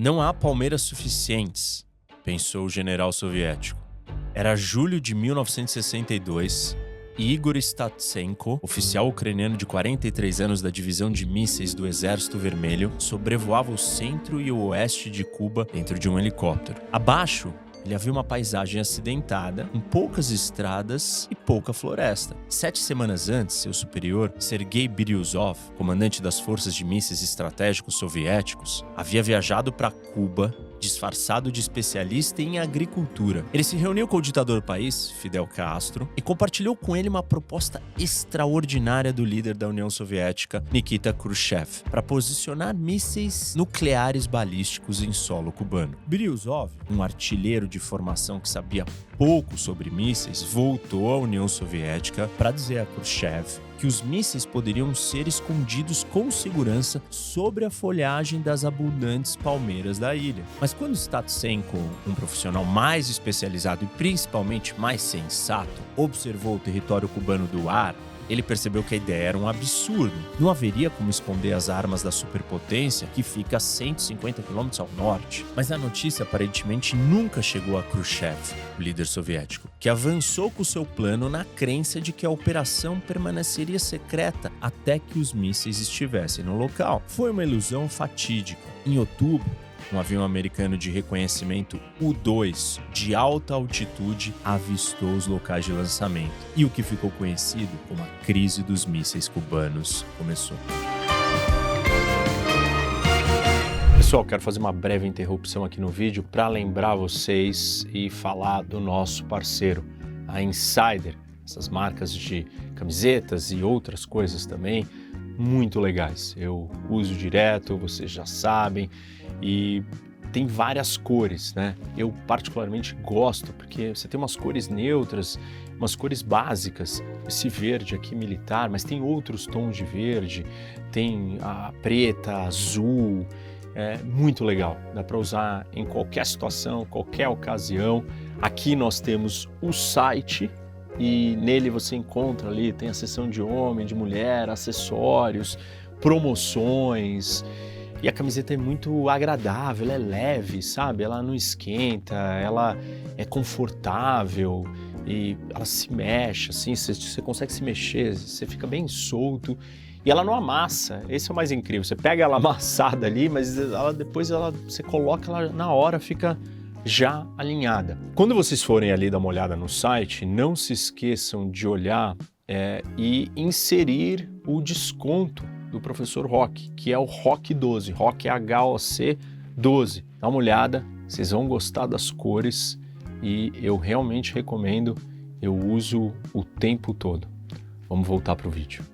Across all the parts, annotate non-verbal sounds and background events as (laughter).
Não há palmeiras suficientes, pensou o general soviético. Era julho de 1962 e Igor Statsenko, oficial ucraniano de 43 anos da divisão de mísseis do Exército Vermelho, sobrevoava o centro e o oeste de Cuba dentro de um helicóptero. Abaixo, ele havia uma paisagem acidentada, com poucas estradas e pouca floresta. Sete semanas antes, seu superior, Sergei Biryuzov, comandante das forças de mísseis estratégicos soviéticos, havia viajado para Cuba disfarçado de especialista em agricultura. Ele se reuniu com o ditador do país, Fidel Castro, e compartilhou com ele uma proposta extraordinária do líder da União Soviética, Nikita Khrushchev, para posicionar mísseis nucleares balísticos em solo cubano. Biryuzov, um artilheiro de formação que sabia pouco sobre mísseis, voltou à União Soviética para dizer a Khrushchev que os mísseis poderiam ser escondidos com segurança sobre a folhagem das abundantes palmeiras da ilha. Mas quando Statsenko, um profissional mais especializado e principalmente mais sensato, observou o território cubano do ar, ele percebeu que a ideia era um absurdo. Não haveria como esconder as armas da superpotência que fica a 150 quilômetros ao norte. Mas a notícia aparentemente nunca chegou a Khrushchev, o líder soviético, que avançou com seu plano na crença de que a operação permaneceria secreta até que os mísseis estivessem no local. Foi uma ilusão fatídica. Em outubro, um avião americano de reconhecimento U-2 de alta altitude avistou os locais de lançamento. E o que ficou conhecido como a crise dos mísseis cubanos começou. Pessoal, quero fazer uma breve interrupção aqui no vídeo para lembrar vocês e falar do nosso parceiro, a Insider. Essas marcas de camisetas e outras coisas também muito legais. Eu uso direto, vocês já sabem e tem várias cores, né? Eu particularmente gosto porque você tem umas cores neutras, umas cores básicas. Esse verde aqui militar, mas tem outros tons de verde, tem a preta, azul, é muito legal. Dá para usar em qualquer situação, qualquer ocasião. Aqui nós temos o site e nele você encontra ali tem a seção de homem, de mulher, acessórios, promoções. E a camiseta é muito agradável, é leve, sabe? Ela não esquenta, ela é confortável e ela se mexe, assim, você, você consegue se mexer, você fica bem solto e ela não amassa. Esse é o mais incrível. Você pega ela (laughs) amassada ali, mas ela, depois ela, você coloca ela na hora, fica já alinhada. Quando vocês forem ali dar uma olhada no site, não se esqueçam de olhar é, e inserir o desconto do professor Rock, que é o Rock 12, Rock HOC 12. Dá uma olhada, vocês vão gostar das cores e eu realmente recomendo, eu uso o tempo todo. Vamos voltar para o vídeo.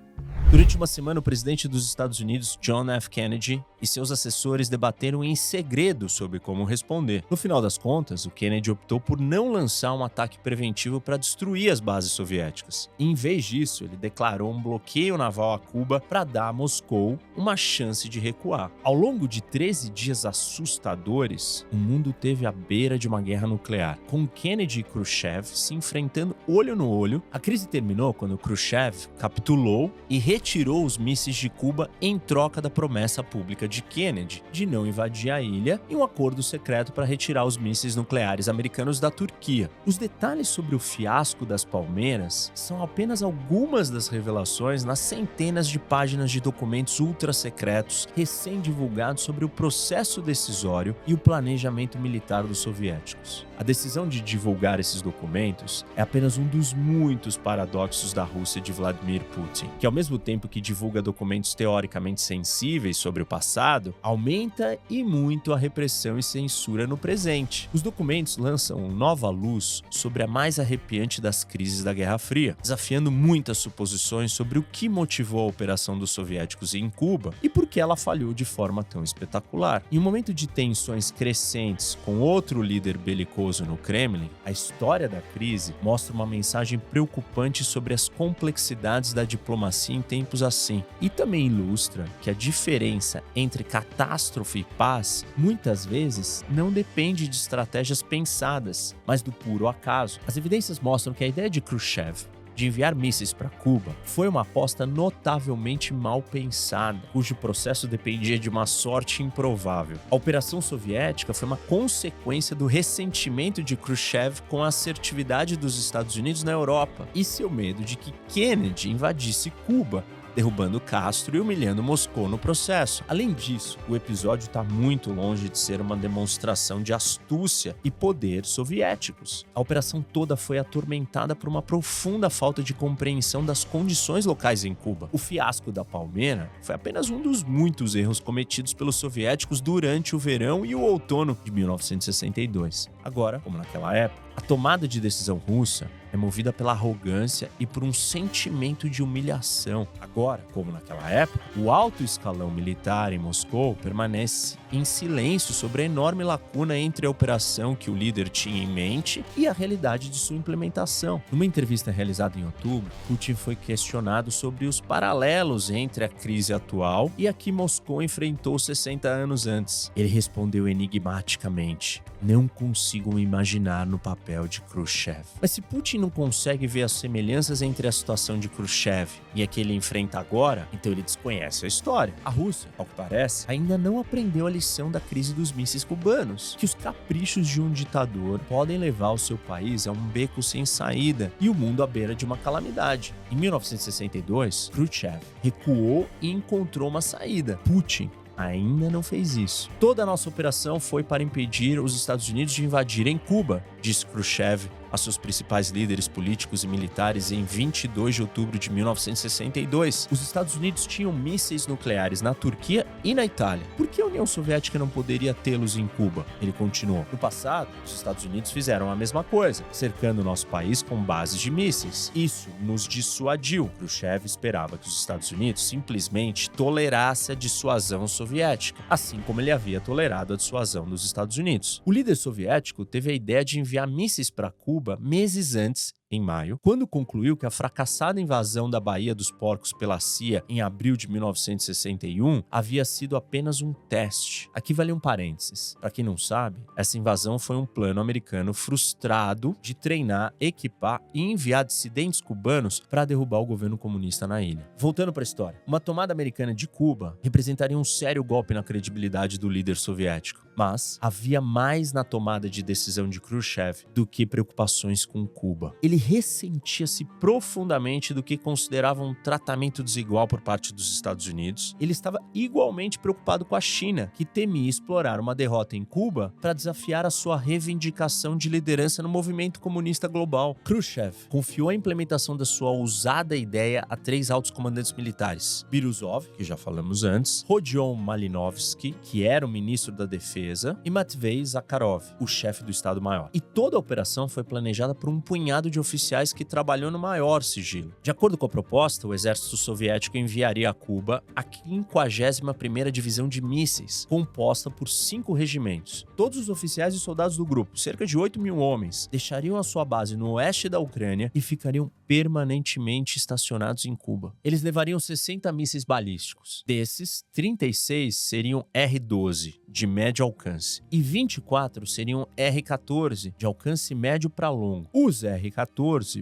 Durante uma semana, o presidente dos Estados Unidos, John F. Kennedy, e seus assessores debateram em segredo sobre como responder. No final das contas, o Kennedy optou por não lançar um ataque preventivo para destruir as bases soviéticas. em vez disso, ele declarou um bloqueio naval a Cuba para dar a Moscou uma chance de recuar. Ao longo de 13 dias assustadores, o mundo teve à beira de uma guerra nuclear, com Kennedy e Khrushchev se enfrentando olho no olho. A crise terminou quando Khrushchev capitulou e retirou os mísseis de Cuba em troca da promessa pública de Kennedy de não invadir a ilha e um acordo secreto para retirar os mísseis nucleares americanos da Turquia. Os detalhes sobre o fiasco das Palmeiras são apenas algumas das revelações nas centenas de páginas de documentos ultra secretos recém-divulgados sobre o processo decisório e o planejamento militar dos soviéticos. A decisão de divulgar esses documentos é apenas um dos muitos paradoxos da Rússia de Vladimir Putin, que ao mesmo tempo que divulga documentos teoricamente sensíveis sobre o passado, aumenta e muito a repressão e censura no presente. Os documentos lançam nova luz sobre a mais arrepiante das crises da Guerra Fria, desafiando muitas suposições sobre o que motivou a operação dos soviéticos em Cuba e por que ela falhou de forma tão espetacular. Em um momento de tensões crescentes com outro líder belicoso no Kremlin, a história da crise mostra uma mensagem preocupante sobre as complexidades da diplomacia em tempos assim e também ilustra que a diferença entre catástrofe e paz muitas vezes não depende de estratégias pensadas, mas do puro acaso. As evidências mostram que a ideia de Khrushchev de enviar mísseis para Cuba foi uma aposta notavelmente mal pensada, cujo processo dependia de uma sorte improvável. A operação soviética foi uma consequência do ressentimento de Khrushchev com a assertividade dos Estados Unidos na Europa e seu medo de que Kennedy invadisse Cuba derrubando Castro e humilhando Moscou no processo. Além disso, o episódio está muito longe de ser uma demonstração de astúcia e poder soviéticos. A operação toda foi atormentada por uma profunda falta de compreensão das condições locais em Cuba. O fiasco da Palmeira foi apenas um dos muitos erros cometidos pelos soviéticos durante o verão e o outono de 1962. Agora, como naquela época, a tomada de decisão russa é movida pela arrogância e por um sentimento de humilhação. Agora, como naquela época, o alto escalão militar em Moscou permanece em silêncio sobre a enorme lacuna entre a operação que o líder tinha em mente e a realidade de sua implementação. Numa entrevista realizada em outubro, Putin foi questionado sobre os paralelos entre a crise atual e a que Moscou enfrentou 60 anos antes. Ele respondeu enigmaticamente: Não consigo imaginar no papel de Khrushchev. Mas se Putin não consegue ver as semelhanças entre a situação de Khrushchev e a que ele enfrenta agora, então ele desconhece a história. A Rússia, ao que parece, ainda não aprendeu a lição da crise dos mísseis cubanos, que os caprichos de um ditador podem levar o seu país a um beco sem saída e o mundo à beira de uma calamidade. Em 1962, Khrushchev recuou e encontrou uma saída. Putin ainda não fez isso. Toda a nossa operação foi para impedir os Estados Unidos de invadirem Cuba, disse Khrushchev a seus principais líderes políticos e militares em 22 de outubro de 1962. Os Estados Unidos tinham mísseis nucleares na Turquia e na Itália. Por que a União Soviética não poderia tê-los em Cuba? Ele continuou. No passado, os Estados Unidos fizeram a mesma coisa, cercando nosso país com bases de mísseis. Isso nos dissuadiu. Khrushchev esperava que os Estados Unidos simplesmente tolerasse a dissuasão soviética, assim como ele havia tolerado a dissuasão dos Estados Unidos. O líder soviético teve a ideia de enviar mísseis para Cuba Cuba meses antes em maio, quando concluiu que a fracassada invasão da Baía dos Porcos pela CIA em abril de 1961 havia sido apenas um teste. Aqui vale um parênteses. Para quem não sabe, essa invasão foi um plano americano frustrado de treinar, equipar e enviar dissidentes cubanos para derrubar o governo comunista na ilha. Voltando para a história, uma tomada americana de Cuba representaria um sério golpe na credibilidade do líder soviético. Mas havia mais na tomada de decisão de Khrushchev do que preocupações com Cuba. Ele ressentia-se profundamente do que considerava um tratamento desigual por parte dos Estados Unidos. Ele estava igualmente preocupado com a China, que temia explorar uma derrota em Cuba para desafiar a sua reivindicação de liderança no movimento comunista global. Khrushchev confiou a implementação da sua ousada ideia a três altos comandantes militares: Biruzov, que já falamos antes, Rodion Malinovsky, que era o ministro da Defesa, e Matvei Zakharov, o chefe do Estado-Maior. E toda a operação foi planejada por um punhado de oficiais que trabalhou no maior sigilo. De acordo com a proposta, o exército soviético enviaria a Cuba a 51ª Divisão de Mísseis, composta por cinco regimentos. Todos os oficiais e soldados do grupo, cerca de 8 mil homens, deixariam a sua base no oeste da Ucrânia e ficariam permanentemente estacionados em Cuba. Eles levariam 60 mísseis balísticos. Desses, 36 seriam R-12, de médio alcance, e 24 seriam R-14, de alcance médio para longo. Os R-14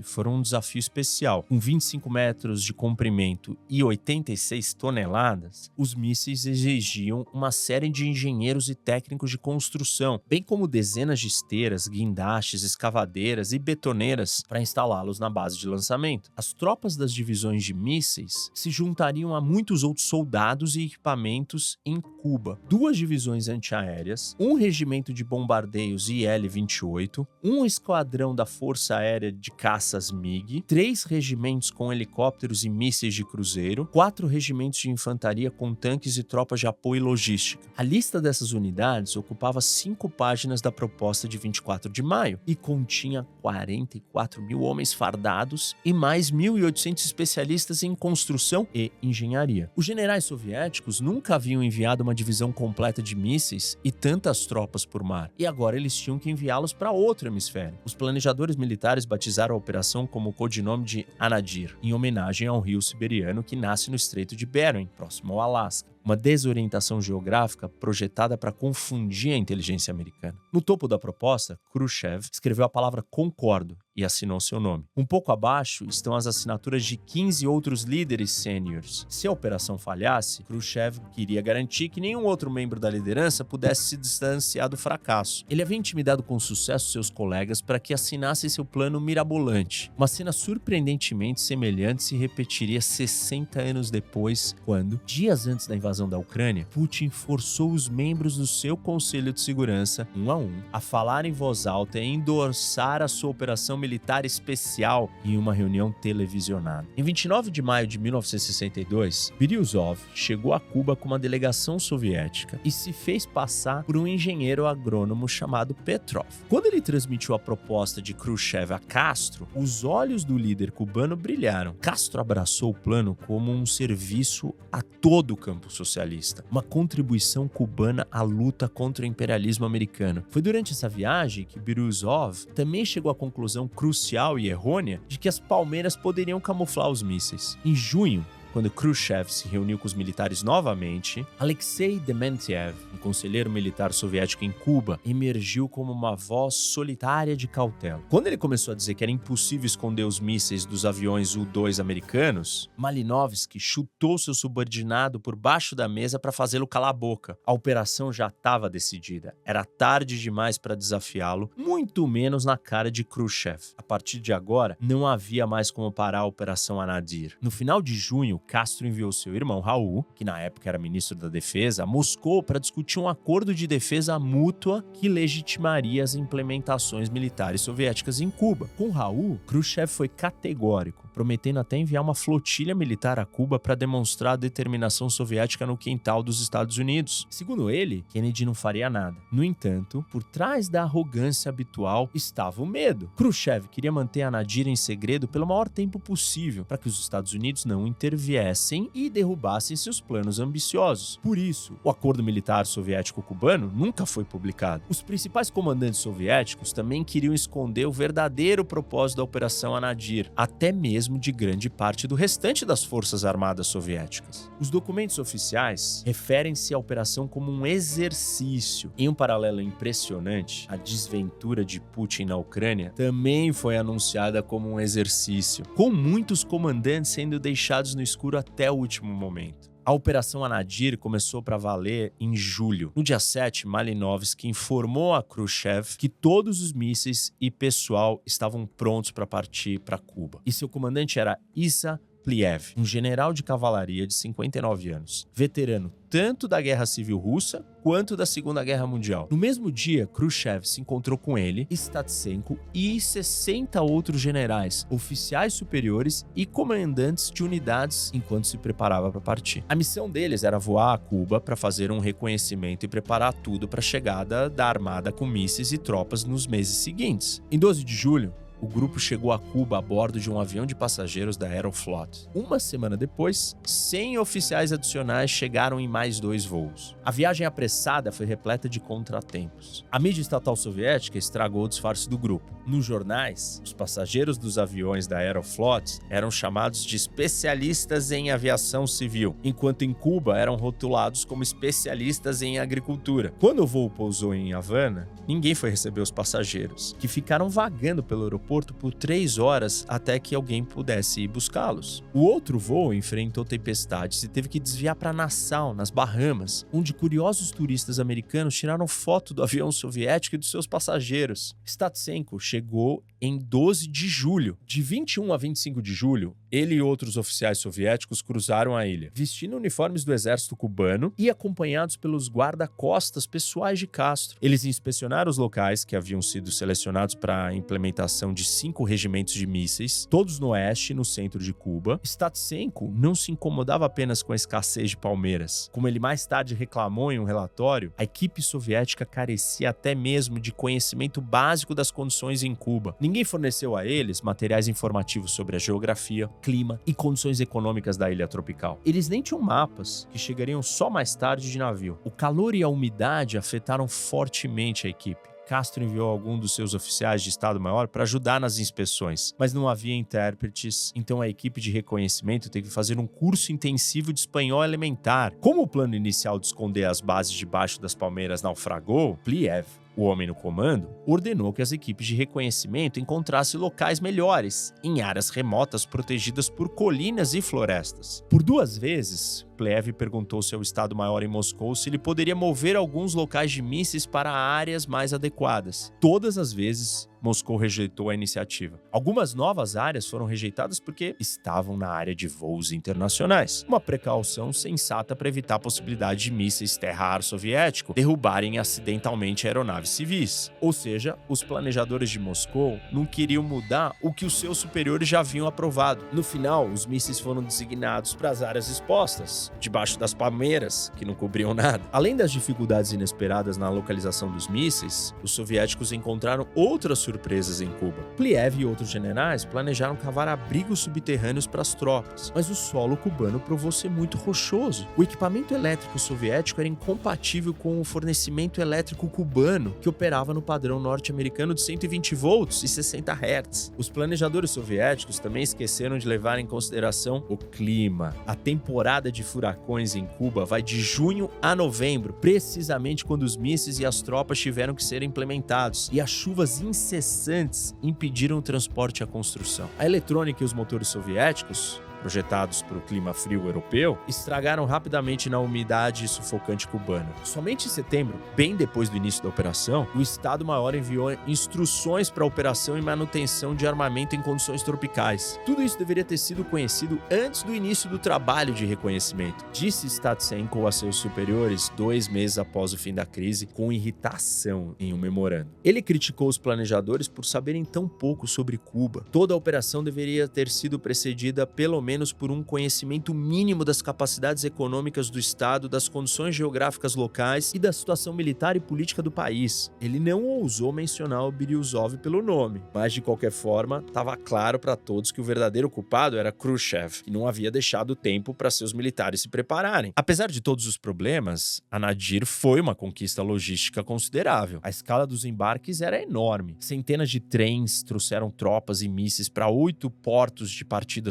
foram um desafio especial. Com 25 metros de comprimento e 86 toneladas, os mísseis exigiam uma série de engenheiros e técnicos de construção, bem como dezenas de esteiras, guindastes, escavadeiras e betoneiras para instalá-los na base de lançamento. As tropas das divisões de mísseis se juntariam a muitos outros soldados e equipamentos em Cuba. Duas divisões antiaéreas, um regimento de bombardeios IL-28, um esquadrão da Força Aérea de caças MiG, três regimentos com helicópteros e mísseis de cruzeiro, quatro regimentos de infantaria com tanques e tropas de apoio e logística. A lista dessas unidades ocupava cinco páginas da proposta de 24 de maio e continha 44 mil homens fardados e mais 1.800 especialistas em construção e engenharia. Os generais soviéticos nunca haviam enviado uma divisão completa de mísseis e tantas tropas por mar, e agora eles tinham que enviá-los para outro hemisfério. Os planejadores militares batizaram a operação como o codinome de Anadir, em homenagem ao rio siberiano que nasce no Estreito de Bering, próximo ao Alasca. Uma desorientação geográfica projetada para confundir a inteligência americana. No topo da proposta, Khrushchev escreveu a palavra concordo e assinou seu nome. Um pouco abaixo estão as assinaturas de 15 outros líderes sêniores. Se a operação falhasse, Khrushchev queria garantir que nenhum outro membro da liderança pudesse se distanciar do fracasso. Ele havia intimidado com sucesso seus colegas para que assinassem seu plano mirabolante. Uma cena surpreendentemente semelhante se repetiria 60 anos depois, quando, dias antes da invasão da Ucrânia, Putin forçou os membros do seu Conselho de Segurança, um a um, a falar em voz alta e endossar a sua operação militar especial em uma reunião televisionada. Em 29 de maio de 1962, Biryuzov chegou a Cuba com uma delegação soviética e se fez passar por um engenheiro agrônomo chamado Petrov. Quando ele transmitiu a proposta de Khrushchev a Castro, os olhos do líder cubano brilharam. Castro abraçou o plano como um serviço a todo o campo socialista, uma contribuição cubana à luta contra o imperialismo americano. Foi durante essa viagem que Biryuzov também chegou à conclusão crucial e errônea de que as palmeiras poderiam camuflar os mísseis. Em junho, quando Khrushchev se reuniu com os militares novamente, Alexei Dementiev, um conselheiro militar soviético em Cuba, emergiu como uma voz solitária de cautela. Quando ele começou a dizer que era impossível esconder os mísseis dos aviões U-2 americanos, Malinovsky chutou seu subordinado por baixo da mesa para fazê-lo calar a boca. A operação já estava decidida. Era tarde demais para desafiá-lo, muito menos na cara de Khrushchev. A partir de agora, não havia mais como parar a Operação Anadir. No final de junho, Castro enviou seu irmão Raul, que na época era ministro da Defesa, a Moscou para discutir um acordo de defesa mútua que legitimaria as implementações militares soviéticas em Cuba. Com Raul, Khrushchev foi categórico prometendo até enviar uma flotilha militar a Cuba para demonstrar a determinação soviética no quintal dos Estados Unidos. Segundo ele, Kennedy não faria nada. No entanto, por trás da arrogância habitual estava o medo. Khrushchev queria manter a Nadir em segredo pelo maior tempo possível, para que os Estados Unidos não interviessem e derrubassem seus planos ambiciosos. Por isso, o acordo militar soviético-cubano nunca foi publicado. Os principais comandantes soviéticos também queriam esconder o verdadeiro propósito da Operação Anadir, até mesmo mesmo de grande parte do restante das forças armadas soviéticas. Os documentos oficiais referem-se à operação como um exercício. Em um paralelo impressionante, a desventura de Putin na Ucrânia também foi anunciada como um exercício, com muitos comandantes sendo deixados no escuro até o último momento. A Operação Anadir começou para valer em julho. No dia 7, Malinovsky informou a Khrushchev que todos os mísseis e pessoal estavam prontos para partir para Cuba. E seu comandante era Issa Pliev, um general de cavalaria de 59 anos, veterano tanto da Guerra Civil Russa quanto da Segunda Guerra Mundial. No mesmo dia, Khrushchev se encontrou com ele, Statsenko e 60 outros generais, oficiais superiores e comandantes de unidades enquanto se preparava para partir. A missão deles era voar a Cuba para fazer um reconhecimento e preparar tudo para a chegada da armada com mísseis e tropas nos meses seguintes. Em 12 de julho, o grupo chegou a Cuba a bordo de um avião de passageiros da Aeroflot. Uma semana depois, 100 oficiais adicionais chegaram em mais dois voos. A viagem apressada foi repleta de contratempos. A mídia estatal soviética estragou o disfarce do grupo. Nos jornais, os passageiros dos aviões da Aeroflot eram chamados de especialistas em aviação civil, enquanto em Cuba eram rotulados como especialistas em agricultura. Quando o voo pousou em Havana, ninguém foi receber os passageiros, que ficaram vagando pelo aeroporto aeroporto por três horas até que alguém pudesse ir buscá-los. O outro voo enfrentou tempestades e teve que desviar para Nassau, nas Bahamas, onde curiosos turistas americanos tiraram foto do avião soviético e dos seus passageiros. Statsenko chegou em 12 de julho. De 21 a 25 de julho, ele e outros oficiais soviéticos cruzaram a ilha, vestindo uniformes do exército cubano e acompanhados pelos guarda-costas pessoais de Castro. Eles inspecionaram os locais que haviam sido selecionados para a implementação de cinco regimentos de mísseis, todos no oeste no centro de Cuba. Statsenko não se incomodava apenas com a escassez de palmeiras. Como ele mais tarde reclamou em um relatório, a equipe soviética carecia até mesmo de conhecimento básico das condições em Cuba. Ninguém forneceu a eles materiais informativos sobre a geografia, clima e condições econômicas da ilha tropical. Eles nem tinham mapas, que chegariam só mais tarde de navio. O calor e a umidade afetaram fortemente a equipe. Castro enviou algum dos seus oficiais de Estado-Maior para ajudar nas inspeções, mas não havia intérpretes, então a equipe de reconhecimento teve que fazer um curso intensivo de espanhol elementar. Como o plano inicial de esconder as bases debaixo das palmeiras naufragou, Pliev o homem no comando, ordenou que as equipes de reconhecimento encontrassem locais melhores, em áreas remotas protegidas por colinas e florestas. Por duas vezes, Plev perguntou seu Estado-Maior em Moscou se ele poderia mover alguns locais de mísseis para áreas mais adequadas. Todas as vezes, Moscou rejeitou a iniciativa. Algumas novas áreas foram rejeitadas porque estavam na área de voos internacionais. Uma precaução sensata para evitar a possibilidade de mísseis terra-ar soviético derrubarem acidentalmente aeronaves civis. Ou seja, os planejadores de Moscou não queriam mudar o que os seus superiores já haviam aprovado. No final, os mísseis foram designados para as áreas expostas, debaixo das palmeiras, que não cobriam nada. Além das dificuldades inesperadas na localização dos mísseis, os soviéticos encontraram outras surpresas em Cuba. Pliev e outros generais planejaram cavar abrigos subterrâneos para as tropas, mas o solo cubano provou ser muito rochoso. O equipamento elétrico soviético era incompatível com o fornecimento elétrico cubano, que operava no padrão norte-americano de 120 volts e 60 Hz. Os planejadores soviéticos também esqueceram de levar em consideração o clima. A temporada de furacões em Cuba vai de junho a novembro, precisamente quando os mísseis e as tropas tiveram que ser implementados, e as chuvas incessantes impediram o transporte e a construção. A eletrônica e os motores soviéticos projetados para o clima frio europeu, estragaram rapidamente na umidade sufocante cubana. Somente em setembro, bem depois do início da operação, o Estado-Maior enviou instruções para a operação e manutenção de armamento em condições tropicais. Tudo isso deveria ter sido conhecido antes do início do trabalho de reconhecimento, disse Statsenko a seus superiores dois meses após o fim da crise, com irritação em um memorando. Ele criticou os planejadores por saberem tão pouco sobre Cuba. Toda a operação deveria ter sido precedida pelo menos menos por um conhecimento mínimo das capacidades econômicas do Estado, das condições geográficas locais e da situação militar e política do país. Ele não ousou mencionar o Biryuzov pelo nome, mas de qualquer forma, estava claro para todos que o verdadeiro culpado era Khrushchev e não havia deixado tempo para seus militares se prepararem. Apesar de todos os problemas, a Nadir foi uma conquista logística considerável. A escala dos embarques era enorme. Centenas de trens trouxeram tropas e mísseis para oito portos de partida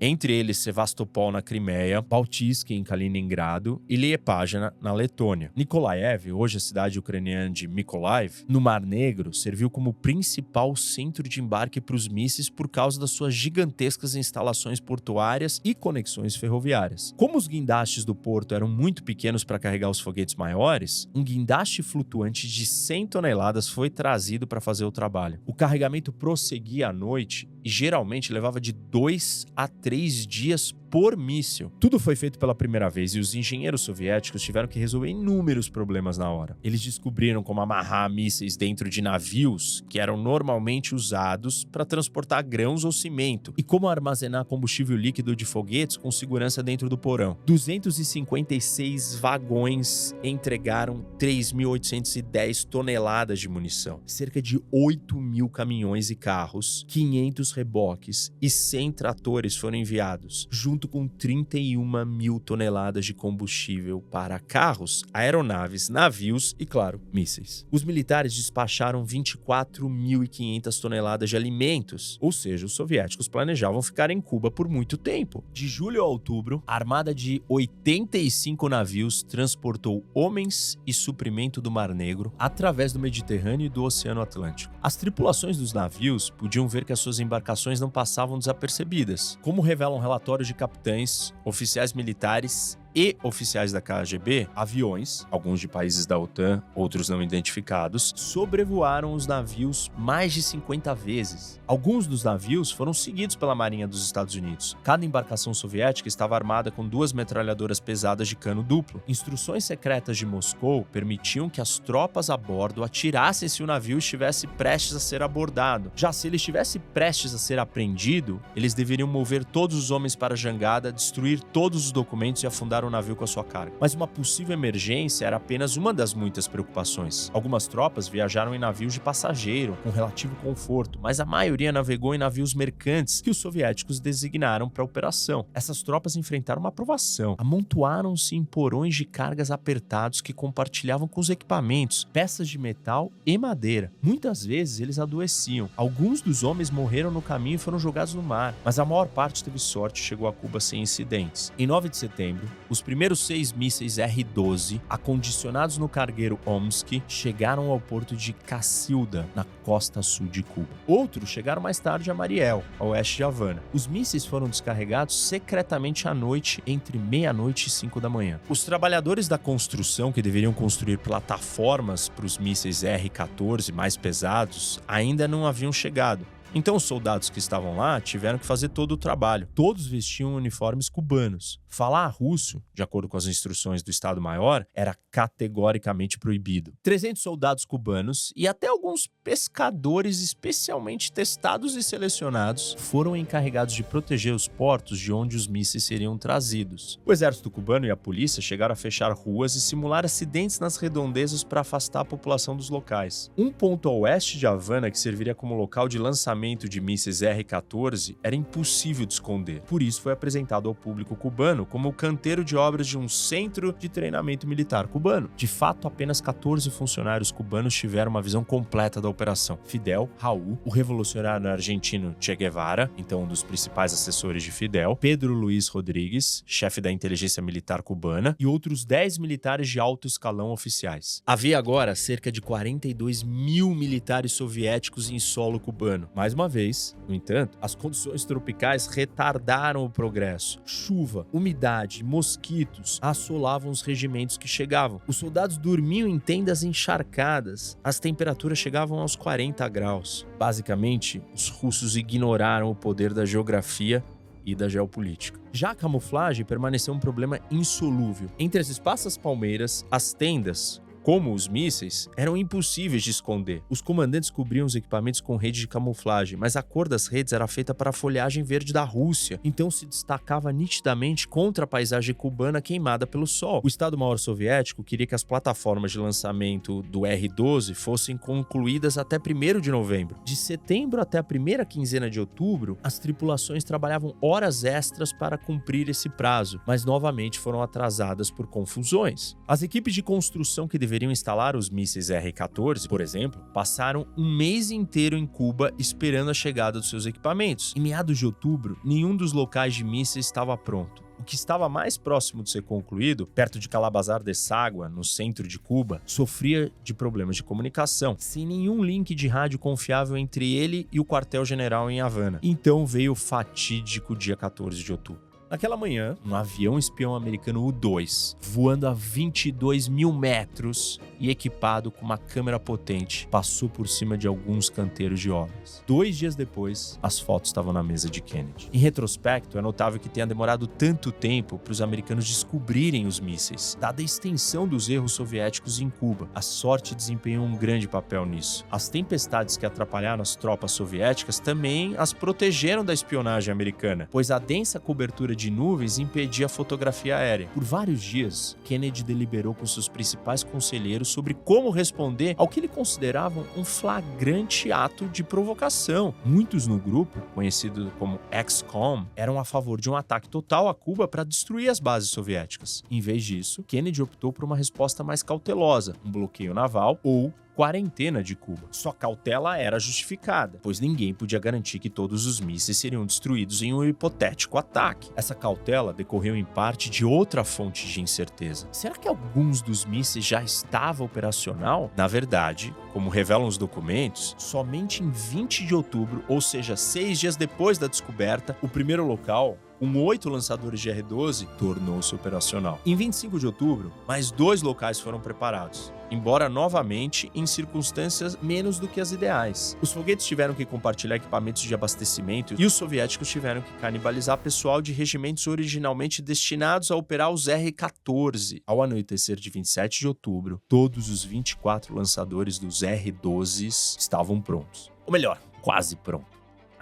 entre eles Sevastopol na Crimeia, Baltisk em Kaliningrado e Liepágina na Letônia. Nikolaev, hoje a cidade ucraniana de Mykolaiv, no Mar Negro, serviu como principal centro de embarque para os mísseis por causa das suas gigantescas instalações portuárias e conexões ferroviárias. Como os guindastes do porto eram muito pequenos para carregar os foguetes maiores, um guindaste flutuante de 100 toneladas foi trazido para fazer o trabalho. O carregamento prosseguia à noite e geralmente levava de dois a três dias por míssil. Tudo foi feito pela primeira vez e os engenheiros soviéticos tiveram que resolver inúmeros problemas na hora. Eles descobriram como amarrar mísseis dentro de navios que eram normalmente usados para transportar grãos ou cimento e como armazenar combustível líquido de foguetes com segurança dentro do porão. 256 vagões entregaram 3.810 toneladas de munição, cerca de 8 mil caminhões e carros, 500 reboques e 100 tratores foram enviados, junto junto com 31 mil toneladas de combustível para carros, aeronaves, navios e, claro, mísseis. Os militares despacharam 24.500 toneladas de alimentos, ou seja, os soviéticos planejavam ficar em Cuba por muito tempo. De julho a outubro, a armada de 85 navios transportou homens e suprimento do Mar Negro através do Mediterrâneo e do Oceano Atlântico. As tripulações dos navios podiam ver que as suas embarcações não passavam desapercebidas, como revela um relatório de capitães, oficiais militares e oficiais da KGB, aviões, alguns de países da OTAN, outros não identificados, sobrevoaram os navios mais de 50 vezes. Alguns dos navios foram seguidos pela Marinha dos Estados Unidos. Cada embarcação soviética estava armada com duas metralhadoras pesadas de cano duplo. Instruções secretas de Moscou permitiam que as tropas a bordo atirassem se o navio estivesse prestes a ser abordado. Já se ele estivesse prestes a ser apreendido, eles deveriam mover todos os homens para a jangada, destruir todos os documentos e afundar o navio com a sua carga. Mas uma possível emergência era apenas uma das muitas preocupações. Algumas tropas viajaram em navios de passageiro, com relativo conforto, mas a maioria navegou em navios mercantes que os soviéticos designaram para a operação. Essas tropas enfrentaram uma provação. Amontoaram-se em porões de cargas apertados que compartilhavam com os equipamentos, peças de metal e madeira. Muitas vezes eles adoeciam. Alguns dos homens morreram no caminho e foram jogados no mar, mas a maior parte teve sorte e chegou a Cuba sem incidentes. Em 9 de setembro, os primeiros seis mísseis R-12, acondicionados no cargueiro Omsk, chegaram ao porto de Cacilda, na costa sul de Cuba. Outros chegaram mais tarde a Mariel, a oeste de Havana. Os mísseis foram descarregados secretamente à noite, entre meia-noite e 5 da manhã. Os trabalhadores da construção, que deveriam construir plataformas para os mísseis R-14 mais pesados, ainda não haviam chegado. Então os soldados que estavam lá tiveram que fazer todo o trabalho. Todos vestiam uniformes cubanos. Falar russo, de acordo com as instruções do Estado-Maior, era categoricamente proibido. 300 soldados cubanos e até alguns pescadores especialmente testados e selecionados foram encarregados de proteger os portos de onde os mísseis seriam trazidos. O exército cubano e a polícia chegaram a fechar ruas e simular acidentes nas redondezas para afastar a população dos locais. Um ponto a oeste de Havana que serviria como local de lançamento de mísseis R-14 era impossível de esconder. Por isso foi apresentado ao público cubano como o canteiro de obras de um centro de treinamento militar cubano. De fato, apenas 14 funcionários cubanos tiveram uma visão completa da operação. Fidel, Raul, o revolucionário argentino Che Guevara, então um dos principais assessores de Fidel, Pedro Luiz Rodrigues, chefe da inteligência militar cubana, e outros 10 militares de alto escalão oficiais. Havia agora cerca de 42 mil militares soviéticos em solo cubano. Mais uma vez, no entanto, as condições tropicais retardaram o progresso. Chuva, umidade, mosquitos assolavam os regimentos que chegavam. Os soldados dormiam em tendas encharcadas. As temperaturas chegavam aos 40 graus. Basicamente, os russos ignoraram o poder da geografia e da geopolítica. Já a camuflagem permaneceu um problema insolúvel. Entre as espaças palmeiras, as tendas, como os mísseis, eram impossíveis de esconder. Os comandantes cobriam os equipamentos com rede de camuflagem, mas a cor das redes era feita para a folhagem verde da Rússia, então se destacava nitidamente contra a paisagem cubana queimada pelo sol. O Estado-Maior Soviético queria que as plataformas de lançamento do R-12 fossem concluídas até 1 de novembro. De setembro até a primeira quinzena de outubro, as tripulações trabalhavam horas extras para cumprir esse prazo, mas novamente foram atrasadas por confusões. As equipes de construção que deveriam deveriam instalar os mísseis R-14, por exemplo, passaram um mês inteiro em Cuba esperando a chegada dos seus equipamentos. Em meados de outubro, nenhum dos locais de mísseis estava pronto. O que estava mais próximo de ser concluído, perto de Calabazar de Ságua, no centro de Cuba, sofria de problemas de comunicação, sem nenhum link de rádio confiável entre ele e o quartel-general em Havana. Então veio o fatídico dia 14 de outubro. Naquela manhã, um avião espião americano U-2, voando a 22 mil metros e equipado com uma câmera potente, passou por cima de alguns canteiros de obras. Dois dias depois, as fotos estavam na mesa de Kennedy. Em retrospecto, é notável que tenha demorado tanto tempo para os americanos descobrirem os mísseis, dada a extensão dos erros soviéticos em Cuba. A sorte desempenhou um grande papel nisso. As tempestades que atrapalharam as tropas soviéticas também as protegeram da espionagem americana, pois a densa cobertura de de nuvens impedia a fotografia aérea. Por vários dias, Kennedy deliberou com seus principais conselheiros sobre como responder ao que ele considerava um flagrante ato de provocação. Muitos no grupo, conhecido como XCOM, eram a favor de um ataque total a Cuba para destruir as bases soviéticas. Em vez disso, Kennedy optou por uma resposta mais cautelosa, um bloqueio naval ou quarentena de Cuba. Sua cautela era justificada, pois ninguém podia garantir que todos os mísseis seriam destruídos em um hipotético ataque. Essa cautela decorreu em parte de outra fonte de incerteza. Será que alguns dos mísseis já estavam operacional? Na verdade, como revelam os documentos, somente em 20 de outubro, ou seja, seis dias depois da descoberta, o primeiro local com oito lançadores de R-12, tornou-se operacional. Em 25 de outubro, mais dois locais foram preparados, embora novamente em circunstâncias menos do que as ideais. Os foguetes tiveram que compartilhar equipamentos de abastecimento e os soviéticos tiveram que canibalizar pessoal de regimentos originalmente destinados a operar os R-14. Ao anoitecer de 27 de outubro, todos os 24 lançadores dos R-12s estavam prontos. Ou melhor, quase prontos.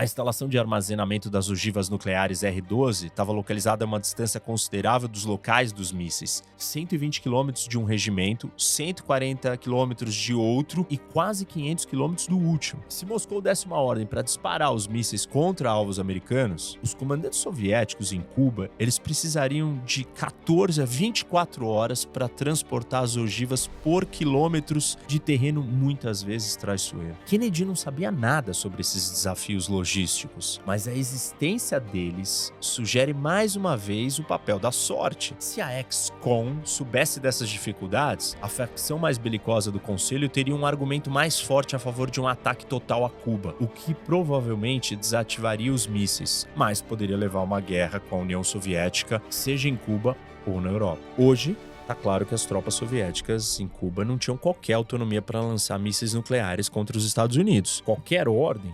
A instalação de armazenamento das ogivas nucleares R-12 estava localizada a uma distância considerável dos locais dos mísseis, 120 quilômetros de um regimento, 140 quilômetros de outro e quase 500 quilômetros do último. Se Moscou desse uma ordem para disparar os mísseis contra alvos americanos, os comandantes soviéticos em Cuba eles precisariam de 14 a 24 horas para transportar as ogivas por quilômetros de terreno muitas vezes traiçoeiro. Kennedy não sabia nada sobre esses desafios logísticos, mas a existência deles sugere mais uma vez o papel da sorte. Se a ex-con soubesse dessas dificuldades, a facção mais belicosa do Conselho teria um argumento mais forte a favor de um ataque total a Cuba, o que provavelmente desativaria os mísseis, mas poderia levar a uma guerra com a União Soviética, seja em Cuba ou na Europa. Hoje, Tá claro que as tropas soviéticas em Cuba não tinham qualquer autonomia para lançar mísseis nucleares contra os Estados Unidos. Qualquer ordem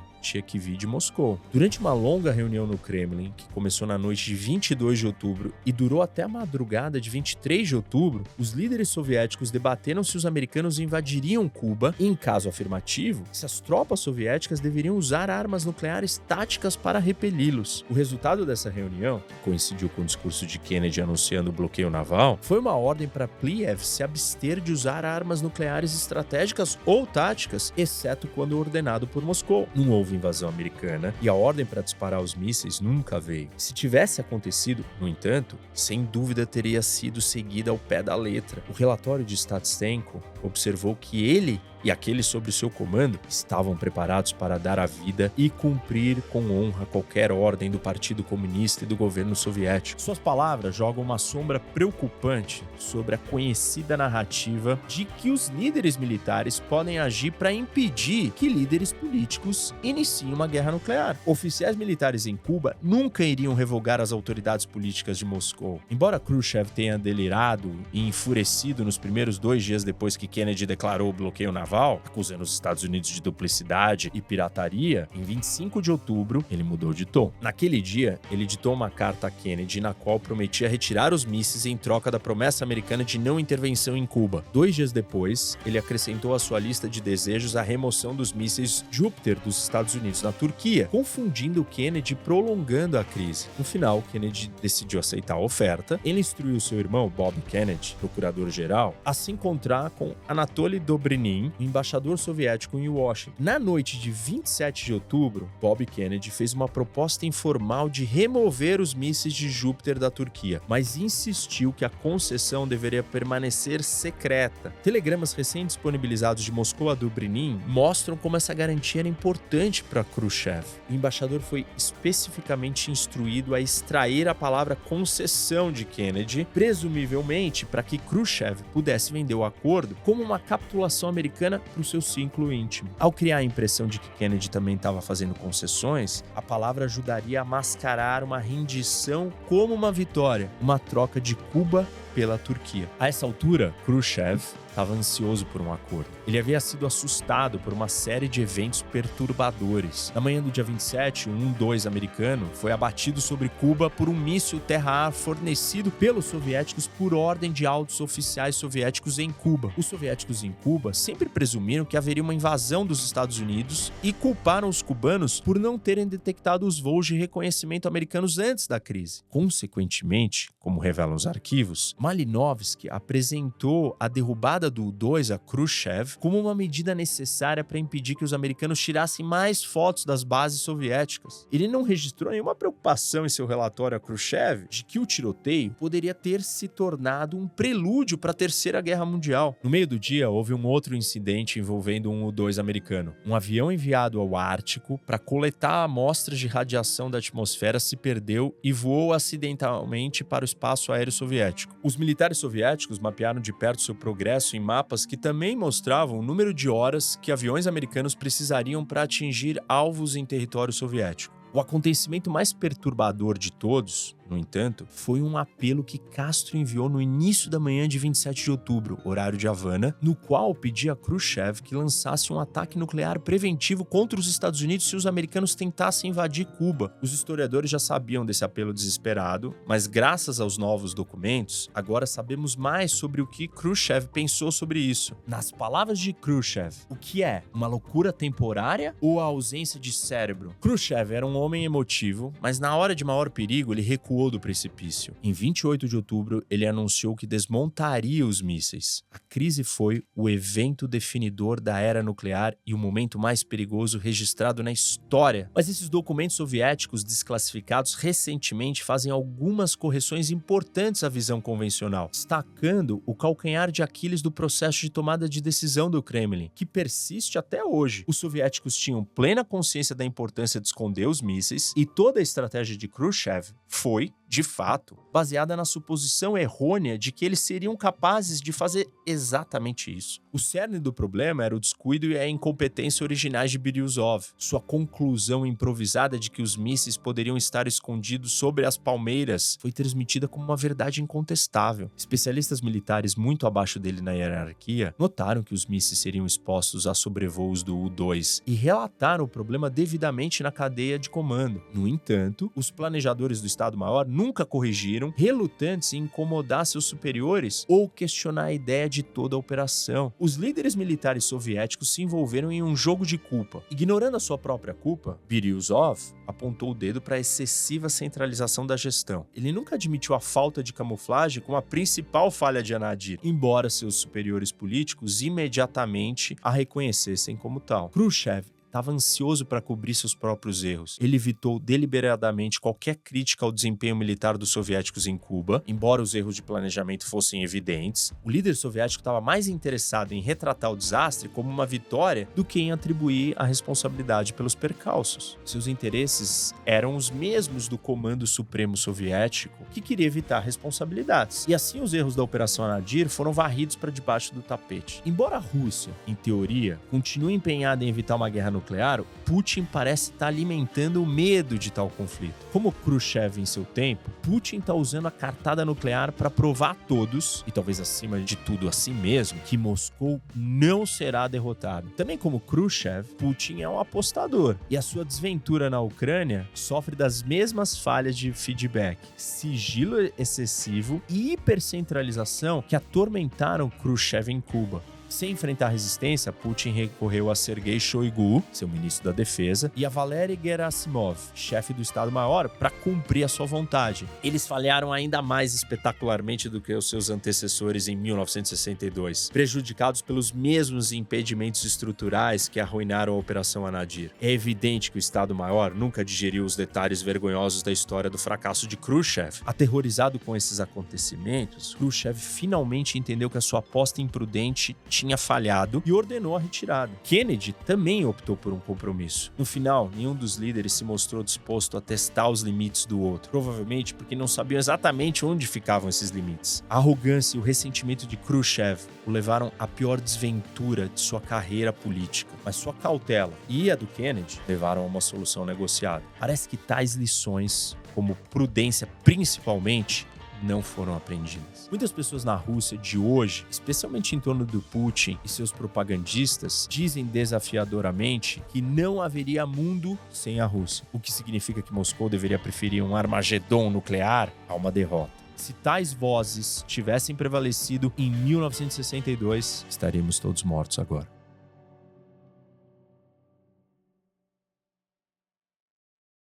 vir de Moscou. Durante uma longa reunião no Kremlin, que começou na noite de 22 de outubro e durou até a madrugada de 23 de outubro, os líderes soviéticos debateram se os americanos invadiriam Cuba e, em caso afirmativo, se as tropas soviéticas deveriam usar armas nucleares táticas para repeli-los. O resultado dessa reunião, que coincidiu com o discurso de Kennedy anunciando o bloqueio naval, foi uma ordem para Pliev se abster de usar armas nucleares estratégicas ou táticas, exceto quando ordenado por Moscou. Houve invasão americana e a ordem para disparar os mísseis nunca veio. Se tivesse acontecido, no entanto, sem dúvida teria sido seguida ao pé da letra. O relatório de Statstenko observou que ele e aqueles sob seu comando estavam preparados para dar a vida e cumprir com honra qualquer ordem do Partido Comunista e do governo soviético. Suas palavras jogam uma sombra preocupante sobre a conhecida narrativa de que os líderes militares podem agir para impedir que líderes políticos iniciem uma guerra nuclear. Oficiais militares em Cuba nunca iriam revogar as autoridades políticas de Moscou. Embora Khrushchev tenha delirado e enfurecido nos primeiros dois dias depois que Kennedy declarou o bloqueio na Naval, acusando os Estados Unidos de duplicidade e pirataria, em 25 de outubro, ele mudou de tom. Naquele dia, ele ditou uma carta a Kennedy na qual prometia retirar os mísseis em troca da promessa americana de não intervenção em Cuba. Dois dias depois, ele acrescentou à sua lista de desejos a remoção dos mísseis Júpiter dos Estados Unidos na Turquia, confundindo Kennedy e prolongando a crise. No final, Kennedy decidiu aceitar a oferta. Ele instruiu seu irmão, Bob Kennedy, procurador-geral, a se encontrar com Anatoly Dobrinin, embaixador soviético em Washington. Na noite de 27 de outubro, Bob Kennedy fez uma proposta informal de remover os mísseis de Júpiter da Turquia, mas insistiu que a concessão deveria permanecer secreta. Telegramas recém-disponibilizados de Moscou a Dobrinin mostram como essa garantia era importante para Khrushchev. O embaixador foi especificamente instruído a extrair a palavra concessão de Kennedy, presumivelmente para que Khrushchev pudesse vender o acordo como uma capitulação americana americana para o seu ciclo íntimo. Ao criar a impressão de que Kennedy também estava fazendo concessões, a palavra ajudaria a mascarar uma rendição como uma vitória, uma troca de Cuba pela Turquia. A essa altura, Khrushchev estava ansioso por um acordo. Ele havia sido assustado por uma série de eventos perturbadores. Na manhã do dia 27, um 1-2 americano foi abatido sobre Cuba por um míssil terra-ar fornecido pelos soviéticos por ordem de altos oficiais soviéticos em Cuba. Os soviéticos em Cuba sempre presumiram que haveria uma invasão dos Estados Unidos e culparam os cubanos por não terem detectado os voos de reconhecimento americanos antes da crise. Consequentemente, como revelam os arquivos, Malinovsky apresentou a derrubada do U-2 a Khrushchev como uma medida necessária para impedir que os americanos tirassem mais fotos das bases soviéticas. Ele não registrou nenhuma preocupação em seu relatório a Khrushchev de que o tiroteio poderia ter se tornado um prelúdio para a Terceira Guerra Mundial. No meio do dia, houve um outro incidente envolvendo um U-2 americano. Um avião enviado ao Ártico para coletar amostras de radiação da atmosfera se perdeu e voou acidentalmente para o espaço aéreo soviético. Os militares soviéticos mapearam de perto seu progresso em mapas que também mostravam o número de horas que aviões americanos precisariam para atingir alvos em território soviético. O acontecimento mais perturbador de todos no entanto, foi um apelo que Castro enviou no início da manhã de 27 de outubro, horário de Havana, no qual pedia a Khrushchev que lançasse um ataque nuclear preventivo contra os Estados Unidos se os americanos tentassem invadir Cuba. Os historiadores já sabiam desse apelo desesperado, mas graças aos novos documentos, agora sabemos mais sobre o que Khrushchev pensou sobre isso. Nas palavras de Khrushchev, o que é? Uma loucura temporária ou a ausência de cérebro? Khrushchev era um homem emotivo, mas na hora de maior perigo ele recuou do precipício. Em 28 de outubro, ele anunciou que desmontaria os mísseis. A crise foi o evento definidor da era nuclear e o momento mais perigoso registrado na história. Mas esses documentos soviéticos desclassificados recentemente fazem algumas correções importantes à visão convencional, destacando o calcanhar de Aquiles do processo de tomada de decisão do Kremlin, que persiste até hoje. Os soviéticos tinham plena consciência da importância de esconder os mísseis e toda a estratégia de Khrushchev foi week. De fato, baseada na suposição errônea de que eles seriam capazes de fazer exatamente isso. O cerne do problema era o descuido e a incompetência originais de Biryuzov. Sua conclusão improvisada de que os mísseis poderiam estar escondidos sobre as palmeiras foi transmitida como uma verdade incontestável. Especialistas militares muito abaixo dele na hierarquia notaram que os mísseis seriam expostos a sobrevoos do U-2 e relataram o problema devidamente na cadeia de comando. No entanto, os planejadores do Estado-Maior nunca corrigiram, relutantes em incomodar seus superiores ou questionar a ideia de toda a operação. Os líderes militares soviéticos se envolveram em um jogo de culpa. Ignorando a sua própria culpa, Biryuzov apontou o dedo para a excessiva centralização da gestão. Ele nunca admitiu a falta de camuflagem como a principal falha de Anadir, embora seus superiores políticos imediatamente a reconhecessem como tal. Khrushchev estava ansioso para cobrir seus próprios erros. Ele evitou deliberadamente qualquer crítica ao desempenho militar dos soviéticos em Cuba, embora os erros de planejamento fossem evidentes. O líder soviético estava mais interessado em retratar o desastre como uma vitória do que em atribuir a responsabilidade pelos percalços. Seus interesses eram os mesmos do Comando Supremo Soviético, que queria evitar responsabilidades. E assim os erros da Operação Anadir foram varridos para debaixo do tapete. Embora a Rússia, em teoria, continue empenhada em evitar uma guerra nuclear, Putin parece estar tá alimentando o medo de tal conflito. Como Khrushchev em seu tempo, Putin está usando a cartada nuclear para provar a todos, e talvez acima de tudo a si mesmo, que Moscou não será derrotado. Também como Khrushchev, Putin é um apostador, e a sua desventura na Ucrânia sofre das mesmas falhas de feedback, sigilo excessivo e hipercentralização que atormentaram Khrushchev em Cuba. Sem enfrentar resistência, Putin recorreu a Sergei Shoigu, seu ministro da Defesa, e a Valery Gerasimov, chefe do Estado-Maior, para cumprir a sua vontade. Eles falharam ainda mais espetacularmente do que os seus antecessores em 1962, prejudicados pelos mesmos impedimentos estruturais que arruinaram a Operação Anadir. É evidente que o Estado-Maior nunca digeriu os detalhes vergonhosos da história do fracasso de Khrushchev. Aterrorizado com esses acontecimentos, Khrushchev finalmente entendeu que a sua aposta imprudente tinha falhado e ordenou a retirada. Kennedy também optou por um compromisso. No final, nenhum dos líderes se mostrou disposto a testar os limites do outro, provavelmente porque não sabiam exatamente onde ficavam esses limites. A arrogância e o ressentimento de Khrushchev o levaram à pior desventura de sua carreira política, mas sua cautela e a do Kennedy levaram a uma solução negociada. Parece que tais lições, como prudência principalmente, não foram aprendidas. Muitas pessoas na Rússia de hoje, especialmente em torno do Putin e seus propagandistas, dizem desafiadoramente que não haveria mundo sem a Rússia, o que significa que Moscou deveria preferir um Armagedon nuclear a uma derrota. Se tais vozes tivessem prevalecido em 1962, estaríamos todos mortos agora.